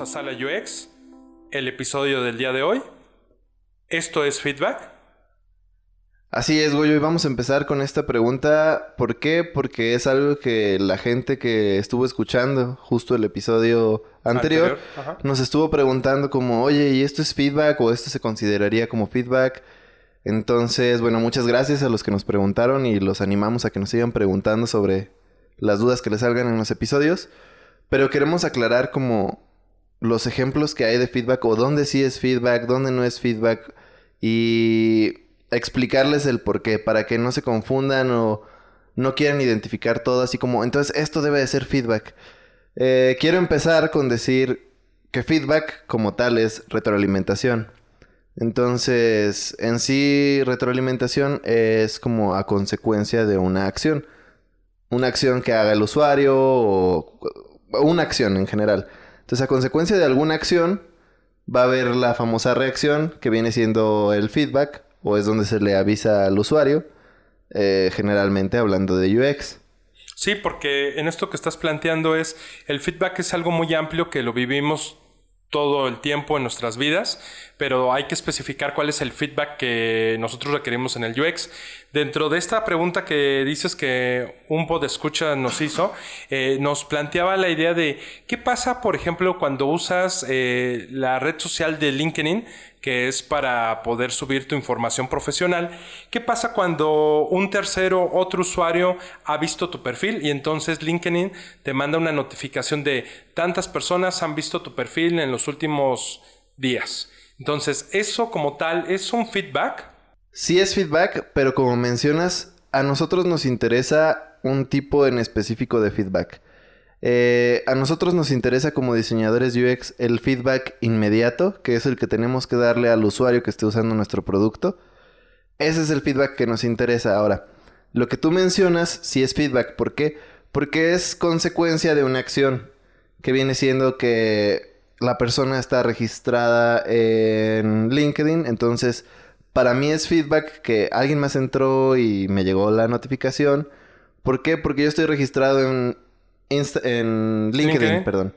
Bienvenidos a Sala UX, el episodio del día de hoy. Esto es feedback. Así es, Goyo, y vamos a empezar con esta pregunta. ¿Por qué? Porque es algo que la gente que estuvo escuchando justo el episodio anterior, nos estuvo preguntando como, oye, ¿y esto es feedback o esto se consideraría como feedback? Entonces, bueno, muchas gracias a los que nos preguntaron y los animamos a que nos sigan preguntando sobre las dudas que les salgan en los episodios. Pero queremos aclarar como los ejemplos que hay de feedback o dónde sí es feedback, dónde no es feedback y explicarles el por qué para que no se confundan o no quieran identificar todo así como, entonces esto debe de ser feedback. Eh, quiero empezar con decir que feedback como tal es retroalimentación. Entonces, en sí, retroalimentación es como a consecuencia de una acción. Una acción que haga el usuario o una acción en general. Entonces, a consecuencia de alguna acción, va a haber la famosa reacción que viene siendo el feedback o es donde se le avisa al usuario, eh, generalmente hablando de UX. Sí, porque en esto que estás planteando es, el feedback es algo muy amplio que lo vivimos todo el tiempo en nuestras vidas, pero hay que especificar cuál es el feedback que nosotros requerimos en el UX. Dentro de esta pregunta que dices que un pod escucha nos hizo, eh, nos planteaba la idea de qué pasa, por ejemplo, cuando usas eh, la red social de LinkedIn que es para poder subir tu información profesional. ¿Qué pasa cuando un tercero, otro usuario ha visto tu perfil y entonces LinkedIn te manda una notificación de tantas personas han visto tu perfil en los últimos días? Entonces, eso como tal es un feedback. Sí es feedback, pero como mencionas, a nosotros nos interesa un tipo en específico de feedback. Eh, a nosotros nos interesa como diseñadores UX el feedback inmediato, que es el que tenemos que darle al usuario que esté usando nuestro producto. Ese es el feedback que nos interesa. Ahora, lo que tú mencionas sí es feedback. ¿Por qué? Porque es consecuencia de una acción que viene siendo que la persona está registrada en LinkedIn. Entonces, para mí es feedback que alguien más entró y me llegó la notificación. ¿Por qué? Porque yo estoy registrado en en LinkedIn, perdón.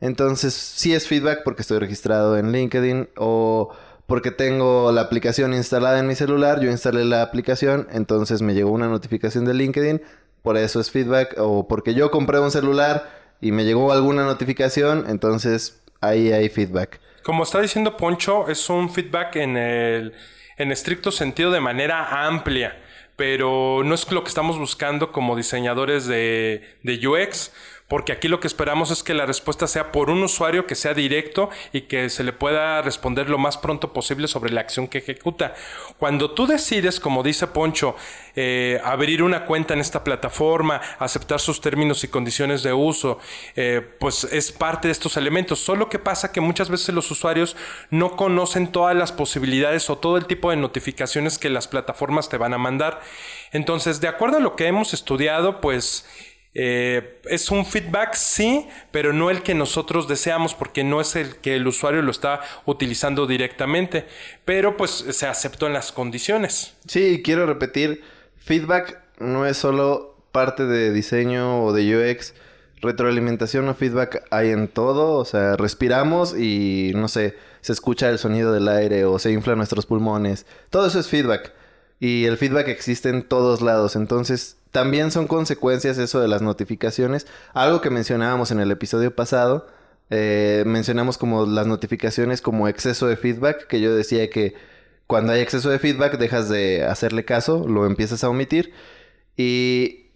Entonces, sí es feedback porque estoy registrado en LinkedIn o porque tengo la aplicación instalada en mi celular, yo instalé la aplicación, entonces me llegó una notificación de LinkedIn, por eso es feedback, o porque yo compré un celular y me llegó alguna notificación, entonces ahí hay feedback. Como está diciendo Poncho, es un feedback en el en estricto sentido de manera amplia pero no es lo que estamos buscando como diseñadores de, de UX porque aquí lo que esperamos es que la respuesta sea por un usuario que sea directo y que se le pueda responder lo más pronto posible sobre la acción que ejecuta. Cuando tú decides, como dice Poncho, eh, abrir una cuenta en esta plataforma, aceptar sus términos y condiciones de uso, eh, pues es parte de estos elementos. Solo que pasa que muchas veces los usuarios no conocen todas las posibilidades o todo el tipo de notificaciones que las plataformas te van a mandar. Entonces, de acuerdo a lo que hemos estudiado, pues eh, es un feedback, sí, pero no el que nosotros deseamos porque no es el que el usuario lo está utilizando directamente, pero pues se aceptó en las condiciones. Sí, quiero repetir, feedback no es solo parte de diseño o de UX, retroalimentación o feedback hay en todo, o sea, respiramos y no sé, se escucha el sonido del aire o se inflan nuestros pulmones, todo eso es feedback. Y el feedback existe en todos lados. Entonces, también son consecuencias eso de las notificaciones. Algo que mencionábamos en el episodio pasado. Eh, mencionamos como las notificaciones como exceso de feedback. Que yo decía que cuando hay exceso de feedback dejas de hacerle caso, lo empiezas a omitir. Y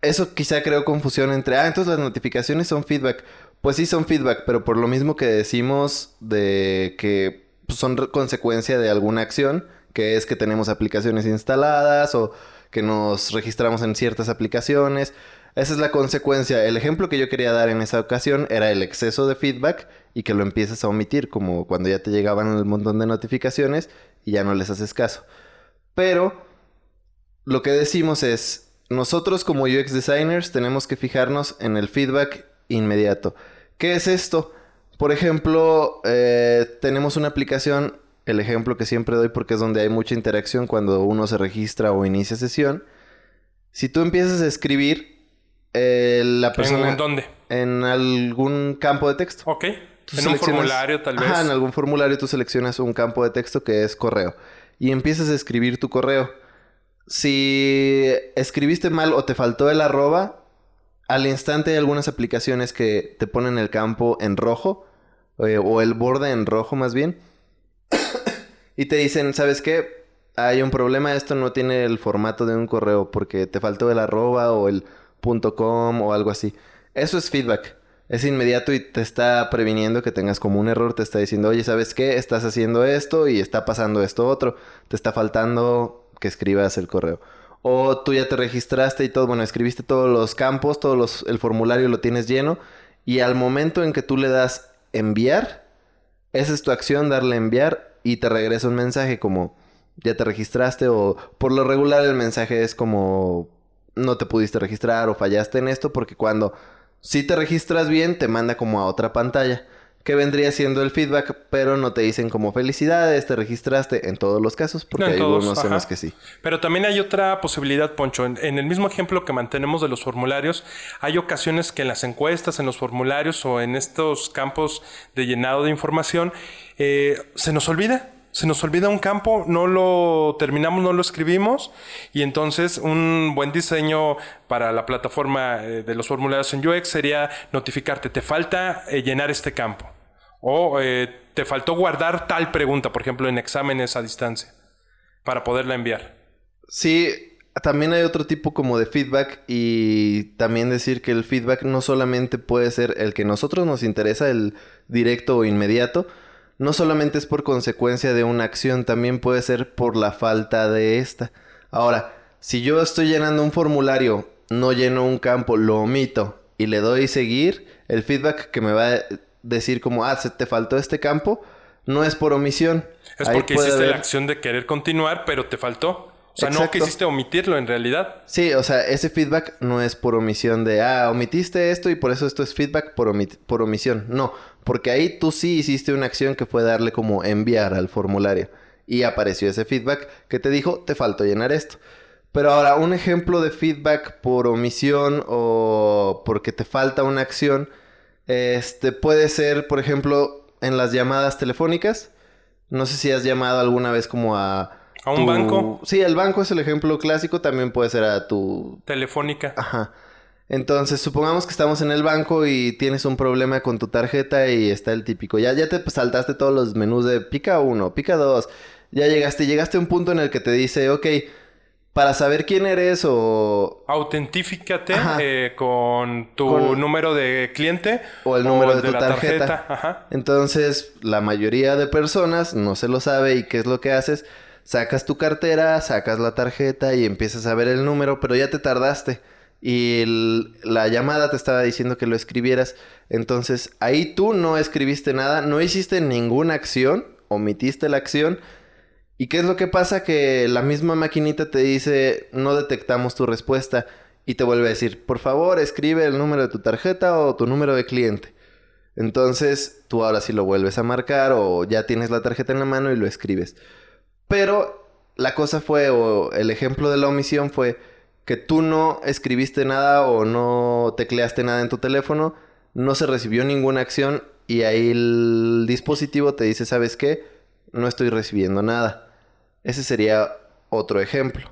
eso quizá creó confusión entre, ah, entonces las notificaciones son feedback. Pues sí son feedback, pero por lo mismo que decimos de que son consecuencia de alguna acción que es que tenemos aplicaciones instaladas o que nos registramos en ciertas aplicaciones. Esa es la consecuencia. El ejemplo que yo quería dar en esa ocasión era el exceso de feedback y que lo empiezas a omitir, como cuando ya te llegaban un montón de notificaciones y ya no les haces caso. Pero lo que decimos es, nosotros como UX designers tenemos que fijarnos en el feedback inmediato. ¿Qué es esto? Por ejemplo, eh, tenemos una aplicación el ejemplo que siempre doy porque es donde hay mucha interacción cuando uno se registra o inicia sesión. Si tú empiezas a escribir, eh, la persona... ¿En dónde? en algún campo de texto. Ok. en un formulario tal vez. Ajá, en algún formulario tú seleccionas un campo de texto que es correo. Y empiezas a escribir tu correo. Si escribiste mal o te faltó el arroba, al instante hay algunas aplicaciones que te ponen el campo en rojo. eh, o el borde en rojo más bien. y te dicen, ¿sabes qué? Hay un problema, esto no tiene el formato de un correo porque te faltó el arroba o el punto .com o algo así. Eso es feedback. Es inmediato y te está previniendo que tengas como un error. Te está diciendo, oye, ¿sabes qué? Estás haciendo esto y está pasando esto otro. Te está faltando que escribas el correo. O tú ya te registraste y todo, bueno, escribiste todos los campos, todos los, el formulario lo tienes lleno. Y al momento en que tú le das enviar, esa es tu acción, darle enviar y te regresa un mensaje como ya te registraste o por lo regular el mensaje es como no te pudiste registrar o fallaste en esto porque cuando si te registras bien te manda como a otra pantalla que vendría siendo el feedback, pero no te dicen como felicidades, te registraste en todos los casos, porque No hay todos, algunos en los que sí. Pero también hay otra posibilidad, Poncho. En, en el mismo ejemplo que mantenemos de los formularios, hay ocasiones que en las encuestas, en los formularios o en estos campos de llenado de información, eh, se nos olvida. Se nos olvida un campo, no lo terminamos, no lo escribimos y entonces un buen diseño para la plataforma eh, de los formularios en UX sería notificarte, te falta eh, llenar este campo o eh, te faltó guardar tal pregunta, por ejemplo, en exámenes a distancia para poderla enviar. Sí, también hay otro tipo como de feedback y también decir que el feedback no solamente puede ser el que nosotros nos interesa, el directo o inmediato, no solamente es por consecuencia de una acción, también puede ser por la falta de esta. Ahora, si yo estoy llenando un formulario, no lleno un campo, lo omito y le doy seguir, el feedback que me va a decir como, ah, se te faltó este campo, no es por omisión. Es Ahí porque hiciste la acción de querer continuar, pero te faltó. O sea, no Exacto. quisiste omitirlo en realidad. Sí, o sea, ese feedback no es por omisión de, ah, omitiste esto y por eso esto es feedback por, omi- por omisión. No, porque ahí tú sí hiciste una acción que fue darle como enviar al formulario. Y apareció ese feedback que te dijo, te faltó llenar esto. Pero ahora, un ejemplo de feedback por omisión o porque te falta una acción, este puede ser, por ejemplo, en las llamadas telefónicas. No sé si has llamado alguna vez como a... ¿A un banco? Sí, el banco es el ejemplo clásico. También puede ser a tu... Telefónica. Ajá. Entonces, supongamos que estamos en el banco y tienes un problema con tu tarjeta y está el típico. Ya, ya te saltaste todos los menús de pica uno, pica dos. Ya llegaste, llegaste a un punto en el que te dice, ok, para saber quién eres o, Autentifícate Ajá. eh, con tu Con- número de cliente o el número de tu tarjeta. Ajá. Entonces, la mayoría de personas no se lo sabe y qué es lo que haces. Sacas tu cartera, sacas la tarjeta y empiezas a ver el número, pero ya te tardaste. Y el- la llamada te estaba diciendo que lo escribieras. Entonces, ahí tú no escribiste nada, no hiciste ninguna acción, omitiste la acción. ¿Y qué es lo que pasa? Que la misma maquinita te dice, no detectamos tu respuesta. Y te vuelve a decir, por favor, escribe el número de tu tarjeta o tu número de cliente. Entonces, tú ahora sí lo vuelves a marcar o ya tienes la tarjeta en la mano y lo escribes. Pero la cosa fue, o el ejemplo de la omisión fue que tú no escribiste nada o no tecleaste nada en tu teléfono, no se recibió ninguna acción y ahí el dispositivo te dice, ¿sabes qué? No estoy recibiendo nada. Ese sería otro ejemplo.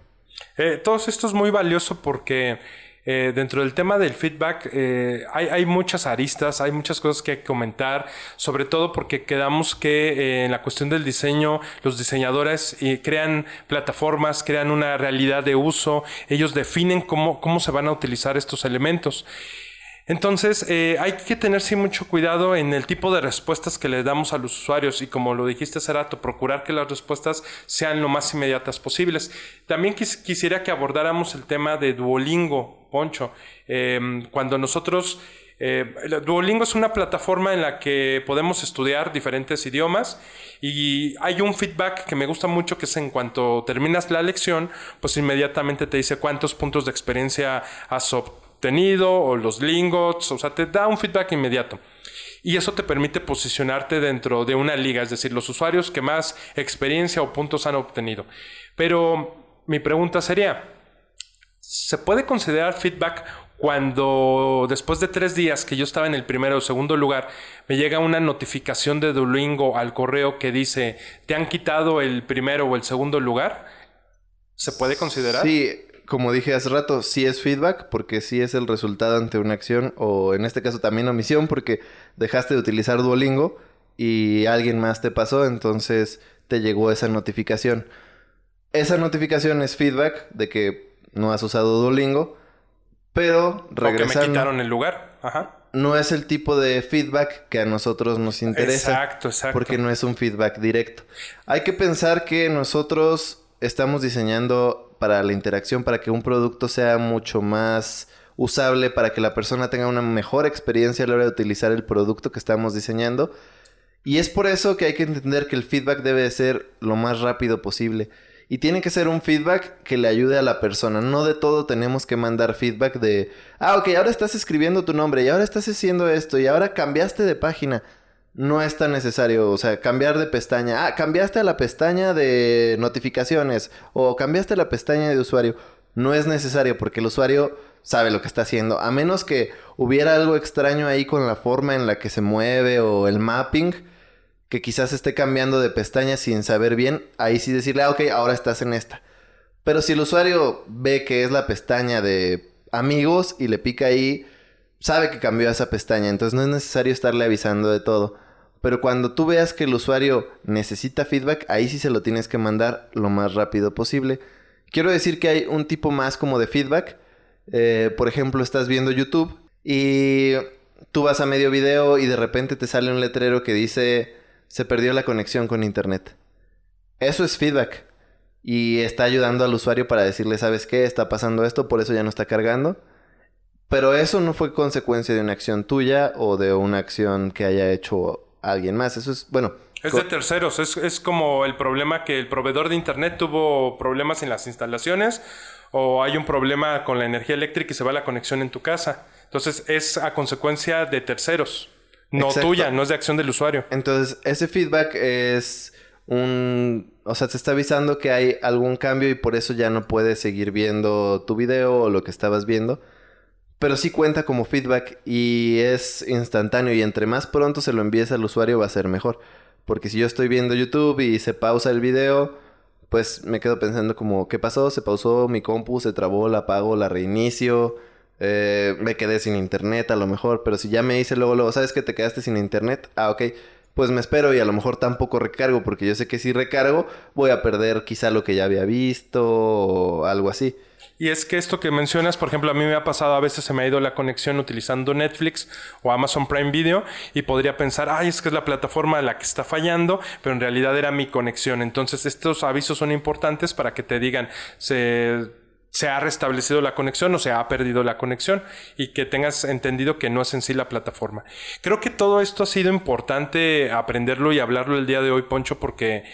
Eh, todo esto es muy valioso porque eh, dentro del tema del feedback eh, hay, muchas aristas, hay muchas cosas que comentar, sobre todo porque quedamos que eh, en la cuestión del diseño, los diseñadores crean plataformas, crean una realidad de uso, ellos definen cómo, cómo se van a utilizar estos elementos. Entonces, eh, hay que tener sí mucho cuidado en el tipo de respuestas que le damos a los usuarios y como lo dijiste hace rato, procurar que las respuestas sean lo más inmediatas posibles. También quis- quisiera que abordáramos el tema de Duolingo, Poncho. Eh, cuando nosotros... eh, Duolingo es una plataforma en la que podemos estudiar diferentes idiomas y hay un feedback que me gusta mucho que es en cuanto terminas la lección, pues inmediatamente te dice cuántos puntos de experiencia has obtenido o los lingots, o sea, te da un feedback inmediato. Y eso te permite posicionarte dentro de una liga, es decir, los usuarios que más experiencia o puntos han obtenido. Pero mi pregunta sería, ¿se puede considerar feedback cuando después de tres días que yo estaba en el primero o segundo lugar, me llega una notificación de Duolingo al correo que dice, ¿te han quitado el primero o el segundo lugar? ¿Se puede considerar? Sí, como dije hace rato, sí es feedback porque sí es el resultado ante una acción o en este caso también omisión porque dejaste de utilizar Duolingo y alguien más te pasó, entonces te llegó esa notificación. Esa notificación es feedback de que no has usado Duolingo pero regresando... O que me quitaron el lugar. Ajá. No es el tipo de feedback que a nosotros nos interesa. Exacto, exacto. Porque no es un feedback directo. Hay que pensar que nosotros estamos diseñando para la interacción, para que un producto sea mucho más usable, para que la persona tenga una mejor experiencia a la hora de utilizar el producto que estamos diseñando. Y es por eso que hay que entender que el feedback debe ser lo más rápido posible. Y tiene que ser un feedback que le ayude a la persona. No de todo tenemos que mandar feedback de, ah, ok, ahora estás escribiendo tu nombre y ahora estás haciendo esto y ahora cambiaste de página. No es tan necesario, o sea, cambiar de pestaña. Ah, cambiaste a la pestaña de notificaciones o cambiaste a la pestaña de usuario. No es necesario porque el usuario sabe lo que está haciendo. A menos que hubiera algo extraño ahí con la forma en la que se mueve o el mapping que quizás esté cambiando de pestaña sin saber bien, ahí sí decirle, ah, ok, ahora estás en esta. Pero si el usuario ve que es la pestaña de amigos y le pica ahí, sabe que cambió esa pestaña, entonces no es necesario estarle avisando de todo. Pero cuando tú veas que el usuario necesita feedback, ahí sí se lo tienes que mandar lo más rápido posible. Quiero decir que hay un tipo más como de feedback. Eh, por ejemplo, estás viendo YouTube y tú vas a medio video y de repente te sale un letrero que dice se perdió la conexión con Internet. Eso es feedback. Y está ayudando al usuario para decirle, ¿sabes qué? Está pasando esto, por eso ya no está cargando. Pero eso no fue consecuencia de una acción tuya o de una acción que haya hecho alguien más. Eso es, bueno. Es de terceros. Es, es como el problema que el proveedor de Internet tuvo problemas en las instalaciones o hay un problema con la energía eléctrica y se va la conexión en tu casa. Entonces es a consecuencia de terceros. No tuya, no es de acción del usuario. Entonces, ese feedback es un... O sea, te está avisando que hay algún cambio y por eso ya no puedes seguir viendo tu video o lo que estabas viendo. Pero sí cuenta como feedback y es instantáneo y entre más pronto se lo envíes al usuario va a ser mejor. Porque si yo estoy viendo YouTube y se pausa el video, pues me quedo pensando como, ¿qué pasó? Se pausó mi compu, se trabó, la apago, la reinicio eh, me quedé sin internet a lo mejor, pero si ya me hice luego, luego, ¿sabes que te quedaste sin internet? Ah, ok. Pues me espero y a lo mejor tampoco recargo, porque yo sé que si recargo voy a perder quizá lo que ya había visto o algo así. Y es que esto que mencionas, por ejemplo, a mí me ha pasado, a veces se me ha ido la conexión utilizando Netflix o Amazon Prime Video y podría pensar, ay, es que es la plataforma la que está fallando, pero en realidad era mi conexión. Entonces, estos avisos son importantes para que te digan, se se ha restablecido la conexión o se ha perdido la conexión y que tengas entendido que no es en sí la plataforma. Creo que todo esto ha sido importante aprenderlo y hablarlo el día de hoy, Poncho, porque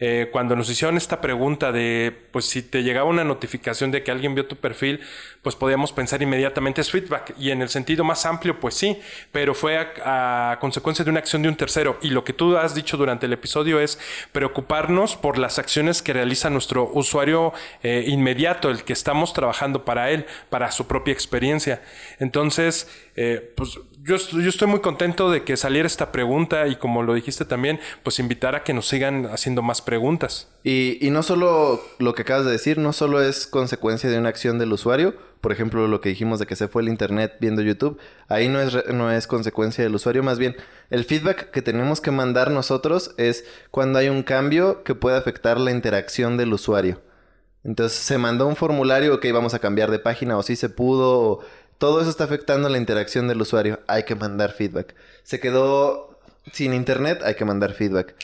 eh, cuando nos hicieron esta pregunta de, pues si te llegaba una notificación de que alguien vio tu perfil, pues podíamos pensar inmediatamente es feedback. Y en el sentido más amplio, pues sí, pero fue a, consecuencia de una acción de un tercero. Y lo que tú has dicho durante el episodio es preocuparnos por las acciones que realiza nuestro usuario eh, inmediato, el que estamos trabajando para él, para su propia experiencia. Entonces, eh, pues yo, yo, estoy muy contento de que saliera esta pregunta y como lo dijiste también, pues invitar a que nos sigan haciendo más preguntas. Y, y no solo lo que acabas de decir, no solo es consecuencia de una acción del usuario, por ejemplo, lo que dijimos de que se fue el internet viendo YouTube, ahí no es, no es consecuencia del usuario, más bien el feedback que tenemos que mandar nosotros es cuando hay un cambio que puede afectar la interacción del usuario. Entonces se mandó un formulario, ok, vamos a cambiar de página o si se pudo, o todo eso está afectando la interacción del usuario. Hay que mandar feedback. Se quedó sin internet, hay que mandar feedback.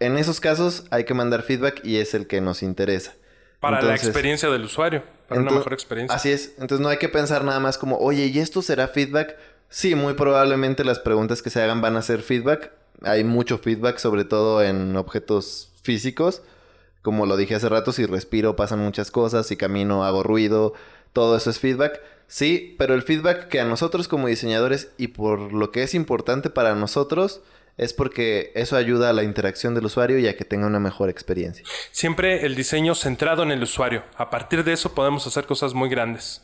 En esos casos hay que mandar feedback y es el que nos interesa. Para la experiencia del usuario, para una mejor experiencia. Así es. Entonces no hay que pensar nada más como, oye, ¿y esto será feedback? Sí, muy probablemente las preguntas que se hagan van a ser feedback. Hay mucho feedback, sobre todo en objetos físicos. Como lo dije hace rato, si respiro pasan muchas cosas, si camino hago ruido, todo eso es feedback. Sí, pero el feedback que a nosotros como diseñadores y por lo que es importante para nosotros es porque eso ayuda a la interacción del usuario y a que tenga una mejor experiencia. Siempre el diseño centrado en el usuario. A partir de eso podemos hacer cosas muy grandes.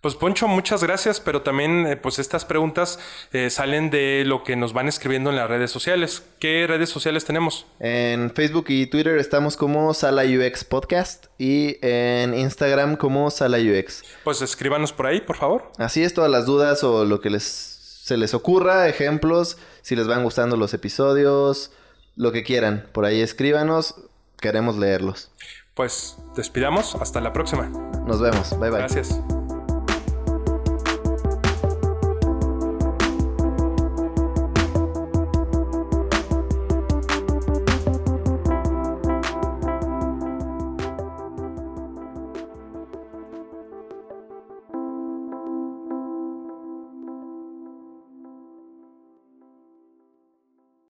Pues Poncho, muchas gracias, pero también eh, pues estas preguntas eh, salen de lo que nos van escribiendo en las redes sociales. ¿Qué redes sociales tenemos? En Facebook y Twitter estamos como Sala UX Podcast y en Instagram como Sala UX. Pues escríbanos por ahí, por favor. Así es, todas las dudas o lo que les, se les ocurra, ejemplos, si les van gustando los episodios, lo que quieran. Por ahí escríbanos, queremos leerlos. Pues despidamos, hasta la próxima. Nos vemos, bye bye. Gracias.